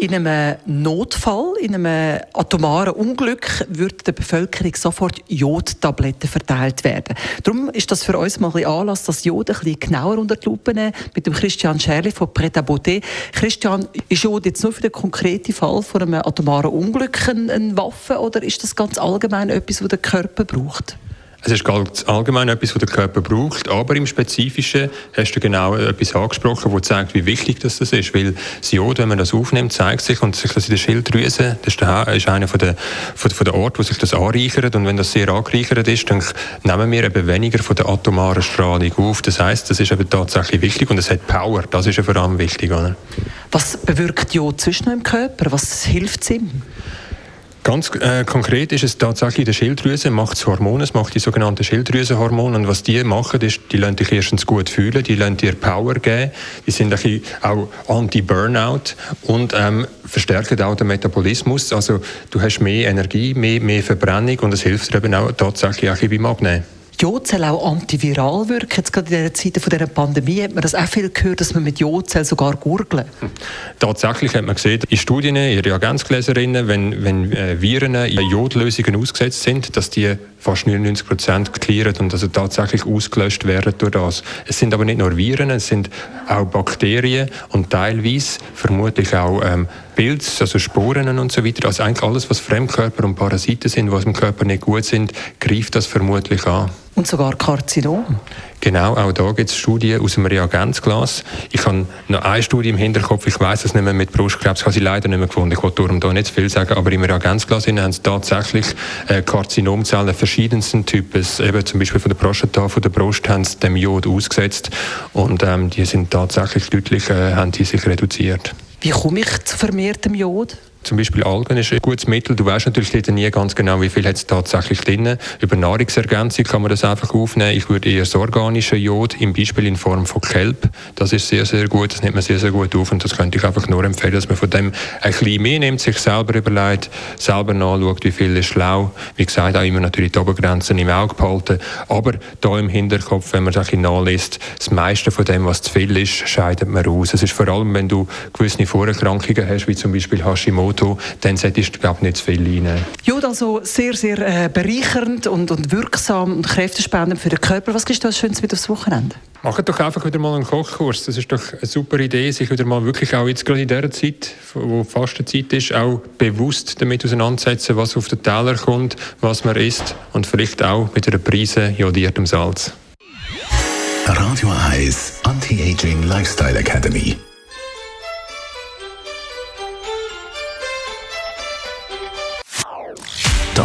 in einem Notfall, in einem atomaren Unglück, wird der Bevölkerung sofort Jodtabletten verteilt werden. Darum ist das für uns mal ein Anlass, das Jod ein bisschen genauer unter die Lupe nehmen, mit dem Christian Scherli von Pret à Beauté. Christian, ist Jod jetzt nur für den konkreten Fall von einem atomaren Unglück eine Waffe oder ist das ganz allgemein etwas, was der Körper braucht? Es ist ganz allgemein etwas, was der Körper braucht, aber im Spezifischen hast du genau etwas angesprochen, das zeigt, wie wichtig das ist. Weil das Jod, wenn man das aufnimmt, zeigt sich und sich das in der Schilddrüse, das ist, der, ist einer von der, von, von der Orte, wo sich das anreichert und wenn das sehr angereichert ist, dann nehmen wir eben weniger von der atomaren Strahlung auf. Das heißt, das ist eben tatsächlich wichtig und es hat Power. Das ist ja vor allem wichtig. Oder? Was bewirkt Jod zwischen im Körper? Was hilft es ihm? Ganz äh, konkret ist es tatsächlich der Schilddrüse, macht das Hormon, es macht die sogenannten Schilddrüsenhormone und was die machen, ist, die lassen dich erstens gut fühlen, die lassen dir Power geben, die sind ein auch anti-Burnout und ähm, verstärken auch den Metabolismus, also du hast mehr Energie, mehr, mehr Verbrennung und es hilft dir eben auch tatsächlich auch beim Abnehmen. Jodzellen auch antiviral wirken. Jetzt gerade in der Zeit von dieser Pandemie hat man das auch viel gehört, dass man mit Jodzellen sogar gurgeln. Tatsächlich hat man gesehen, in Studien, in Reagenzgläserinnen, wenn, wenn äh, Viren in Jodlösungen ausgesetzt sind, dass die fast 99 Prozent clearen und also tatsächlich ausgelöscht werden durch das. Es sind aber nicht nur Viren, es sind auch Bakterien und teilweise vermutlich auch ähm, Pilze, also Sporen und so weiter. Also eigentlich alles, was Fremdkörper und Parasiten sind, was im Körper nicht gut sind, greift das vermutlich an. Und sogar Karzinom. Genau, auch da gibt es Studien aus dem Reagenzglas. Ich habe noch eine Studie im Hinterkopf, ich weiß es nicht mehr mit Brustkrebs, habe sie leider nicht mehr gefunden. Ich wollte darum da nicht zu viel sagen, aber im Reagenzglas haben sie tatsächlich äh, Karzinomzellen verschiedensten Types, eben zum Beispiel von der Prostata, von der Brust, haben sie dem Jod ausgesetzt und ähm, die sind tatsächlich deutlich, äh, haben die sich reduziert. Wie komme ich zu vermehrtem Jod? Zum Beispiel Algen ist ein gutes Mittel. Du weißt natürlich nie ganz genau, wie viel es tatsächlich drin. Über Nahrungsergänzung kann man das einfach aufnehmen. Ich würde eher das organische Jod, im Beispiel in Form von Kelp. Das ist sehr, sehr gut. Das nimmt man sehr, sehr gut auf. Und das könnte ich einfach nur empfehlen, dass man von dem ein bisschen mehr nimmt, sich selber überlegt, selber nachschaut, wie viel ist schlau. Wie gesagt, auch immer natürlich die Obergrenzen im Auge behalten. Aber da im Hinterkopf, wenn man sich nachliest, das meiste von dem, was zu viel ist, scheidet man aus. Es ist vor allem, wenn du gewisse Vorerkrankungen hast, wie zum Beispiel Hashimoto, Auto, dann solltest du glaube nicht zu viel reinnehmen. Jod, also sehr, sehr äh, bereichernd und, und wirksam und kräftespendend für den Körper. Was gibst du als Schönes mit aufs Wochenende? Macht doch einfach wieder mal einen Kochkurs. Das ist doch eine super Idee, sich wieder mal wirklich auch jetzt gerade in dieser Zeit, wo Fastenzeit ist, auch bewusst damit auseinandersetzen, was auf den Teller kommt, was man isst und vielleicht auch mit einer Prise jodiertem Salz. Radio 1 Anti-Aging Lifestyle Academy